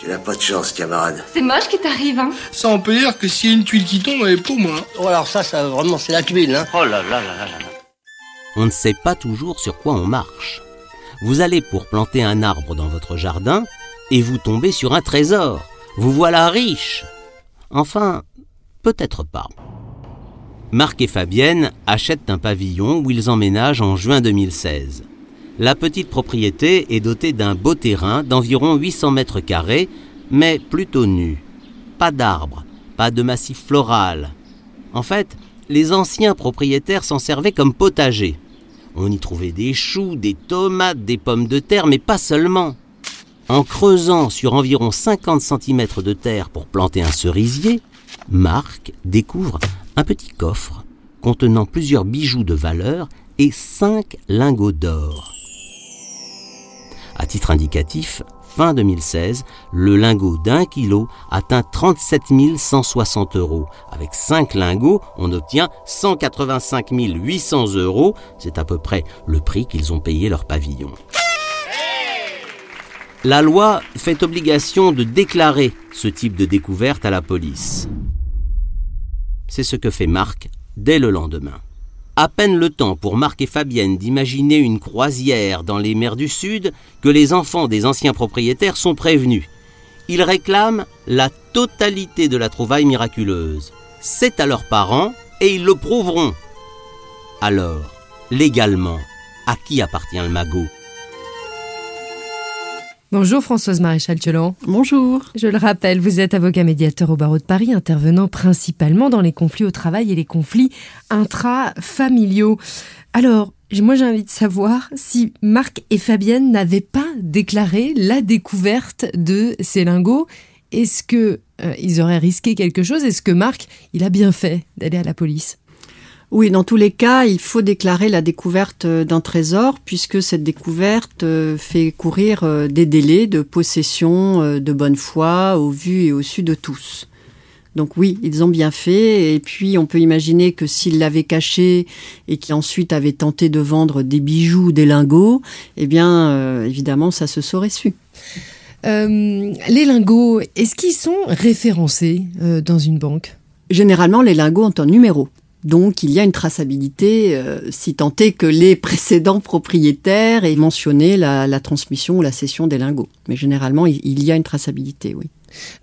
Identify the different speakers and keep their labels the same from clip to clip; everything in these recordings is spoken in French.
Speaker 1: Tu n'as pas de chance, camarade.
Speaker 2: C'est moche qui t'arrive, hein
Speaker 3: Ça, on peut dire que s'il y a une tuile qui tombe, elle est pour moi.
Speaker 4: Oh, alors ça, ça vraiment, c'est la tuile, hein.
Speaker 1: Oh là là là là là.
Speaker 5: On ne sait pas toujours sur quoi on marche. Vous allez pour planter un arbre dans votre jardin et vous tombez sur un trésor. Vous voilà riche. Enfin, peut-être pas. Marc et Fabienne achètent un pavillon où ils emménagent en juin 2016. La petite propriété est dotée d'un beau terrain d'environ 800 mètres carrés, mais plutôt nu. Pas d'arbres, pas de massif floral. En fait, les anciens propriétaires s'en servaient comme potager. On y trouvait des choux, des tomates, des pommes de terre, mais pas seulement. En creusant sur environ 50 cm de terre pour planter un cerisier, Marc découvre un petit coffre contenant plusieurs bijoux de valeur et cinq lingots d'or. À titre indicatif, fin 2016, le lingot d'un kilo atteint 37 160 euros. Avec 5 lingots, on obtient 185 800 euros. C'est à peu près le prix qu'ils ont payé leur pavillon. La loi fait obligation de déclarer ce type de découverte à la police. C'est ce que fait Marc dès le lendemain. À peine le temps pour Marc et Fabienne d'imaginer une croisière dans les mers du Sud que les enfants des anciens propriétaires sont prévenus. Ils réclament la totalité de la trouvaille miraculeuse. C'est à leurs parents et ils le prouveront. Alors, légalement, à qui appartient le magot?
Speaker 6: Bonjour Françoise Maréchal Tiolan.
Speaker 7: Bonjour.
Speaker 6: Je le rappelle, vous êtes avocat médiateur au barreau de Paris, intervenant principalement dans les conflits au travail et les conflits intrafamiliaux. Alors, moi j'ai envie de savoir si Marc et Fabienne n'avaient pas déclaré la découverte de ces lingots. Est-ce que euh, ils auraient risqué quelque chose? Est-ce que Marc, il a bien fait d'aller à la police?
Speaker 7: Oui, dans tous les cas, il faut déclarer la découverte d'un trésor puisque cette découverte euh, fait courir euh, des délais de possession euh, de bonne foi au vu et au su de tous. Donc oui, ils ont bien fait. Et puis on peut imaginer que s'ils l'avaient caché et qui ensuite avaient tenté de vendre des bijoux, des lingots, eh bien euh, évidemment ça se saurait su.
Speaker 6: Euh, Les lingots, est-ce qu'ils sont référencés euh, dans une banque?
Speaker 7: Généralement, les lingots ont un numéro. Donc il y a une traçabilité, euh, si tant est que les précédents propriétaires aient mentionné la, la transmission ou la cession des lingots. Mais généralement, il, y a une traçabilité, oui.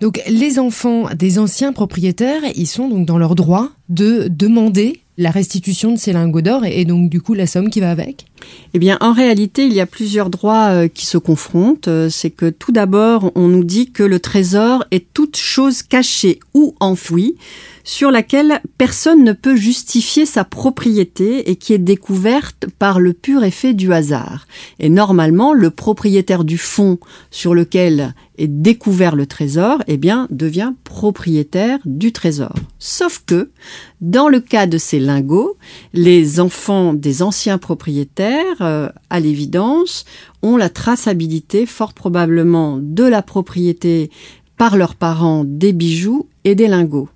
Speaker 6: Donc les enfants des anciens propriétaires, ils sont donc dans leur droit de demander la restitution de ces lingots d'or et donc du coup la somme qui va avec?
Speaker 7: Eh bien, en réalité, il y a plusieurs droits euh, qui se confrontent. Euh, C'est que tout d'abord, on nous dit que le trésor est toute chose cachée ou enfouie sur laquelle personne ne peut justifier sa propriété et qui est découverte par le pur effet du hasard. Et normalement, le propriétaire du fonds sur lequel est découvert le trésor, eh bien, devient propriétaire du trésor. Sauf que, dans le cas de ces lingots, les enfants des anciens propriétaires, euh, à l'évidence, ont la traçabilité fort probablement de la propriété par leurs parents des bijoux et des lingots.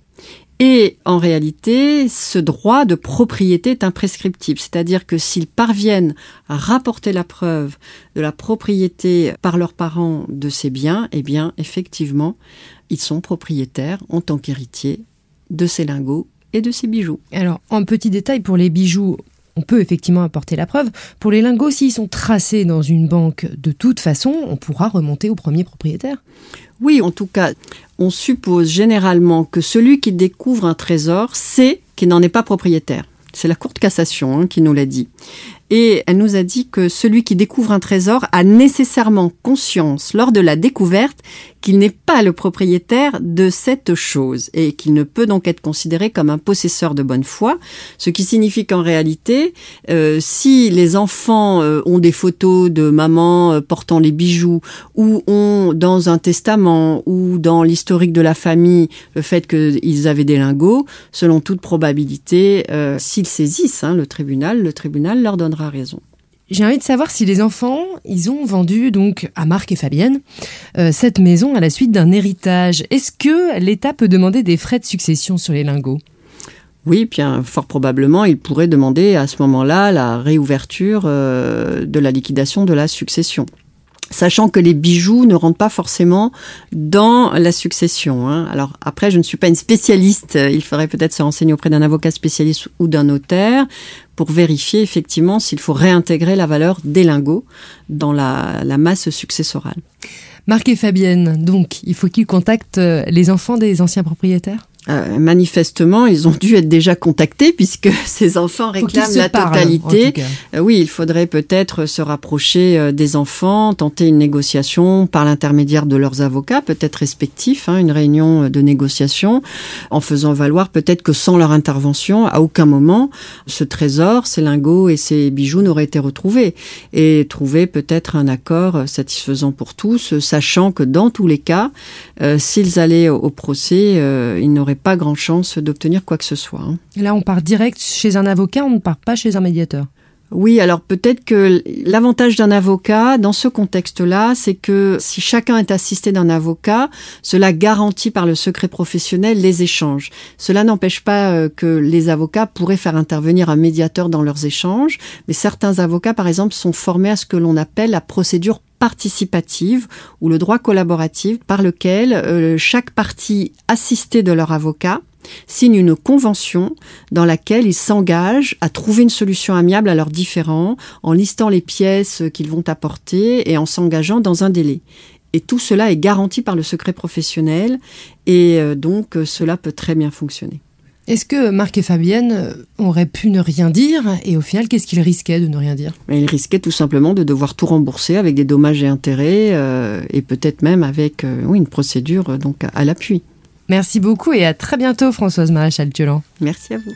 Speaker 7: Et en réalité, ce droit de propriété est imprescriptible, c'est-à-dire que s'ils parviennent à rapporter la preuve de la propriété par leurs parents de ces biens, eh bien, effectivement, ils sont propriétaires en tant qu'héritiers de ces lingots et de ces bijoux.
Speaker 6: Alors, en petit détail, pour les bijoux, on peut effectivement apporter la preuve. Pour les lingots, s'ils sont tracés dans une banque, de toute façon, on pourra remonter au premier propriétaire.
Speaker 7: Oui, en tout cas, on suppose généralement que celui qui découvre un trésor sait qu'il n'en est pas propriétaire. C'est la Cour de cassation hein, qui nous l'a dit. Et elle nous a dit que celui qui découvre un trésor a nécessairement conscience lors de la découverte qu'il n'est pas le propriétaire de cette chose et qu'il ne peut donc être considéré comme un possesseur de bonne foi, ce qui signifie qu'en réalité, euh, si les enfants euh, ont des photos de maman euh, portant les bijoux ou ont dans un testament ou dans l'historique de la famille le fait qu'ils avaient des lingots, selon toute probabilité, s'ils saisissent hein, le tribunal, le tribunal leur donnera raison.
Speaker 6: J'ai envie de savoir si les enfants, ils ont vendu donc à Marc et Fabienne euh, cette maison à la suite d'un héritage. Est-ce que l'État peut demander des frais de succession sur les lingots?
Speaker 7: Oui, bien fort probablement, il pourrait demander à ce moment-là la réouverture euh, de la liquidation de la succession sachant que les bijoux ne rentrent pas forcément dans la succession. Hein. Alors après, je ne suis pas une spécialiste, il faudrait peut-être se renseigner auprès d'un avocat spécialiste ou d'un notaire pour vérifier effectivement s'il faut réintégrer la valeur des lingots dans la, la masse successorale.
Speaker 6: Marc et Fabienne, donc, il faut qu'ils contactent les enfants des anciens propriétaires?
Speaker 7: Euh, manifestement, ils ont dû être déjà contactés puisque ces enfants réclament la totalité. Euh, oui, il faudrait peut-être se rapprocher euh, des enfants, tenter une négociation par l'intermédiaire de leurs avocats, peut-être respectifs, hein, une réunion de négociation, en faisant valoir peut-être que sans leur intervention, à aucun moment, ce trésor, ces lingots et ces bijoux n'auraient été retrouvés. Et trouver peut-être un accord satisfaisant pour tous, sachant que dans tous les cas, s'ils allaient au procès, ils n'auraient pas grand chance d'obtenir quoi que ce soit. Hein.
Speaker 6: Là, on part direct chez un avocat, on ne part pas chez un médiateur.
Speaker 7: Oui, alors peut-être que l'avantage d'un avocat dans ce contexte-là, c'est que si chacun est assisté d'un avocat, cela garantit par le secret professionnel les échanges. Cela n'empêche pas euh, que les avocats pourraient faire intervenir un médiateur dans leurs échanges, mais certains avocats, par exemple, sont formés à ce que l'on appelle la procédure participative ou le droit collaboratif par lequel euh, chaque partie assistée de leur avocat signe une convention dans laquelle ils s'engagent à trouver une solution amiable à leurs différends en listant les pièces qu'ils vont apporter et en s'engageant dans un délai. Et tout cela est garanti par le secret professionnel et euh, donc euh, cela peut très bien fonctionner.
Speaker 6: Est-ce que Marc et Fabienne euh, auraient pu ne rien dire et au final, qu'est-ce qu'ils risquaient de ne rien dire?
Speaker 7: Ils risquaient tout simplement de devoir tout rembourser avec des dommages et intérêts euh, et peut-être même avec euh, oui, une procédure donc à l'appui.
Speaker 6: Merci beaucoup et à très bientôt Françoise Maréchal-Thiolan.
Speaker 7: Merci à vous.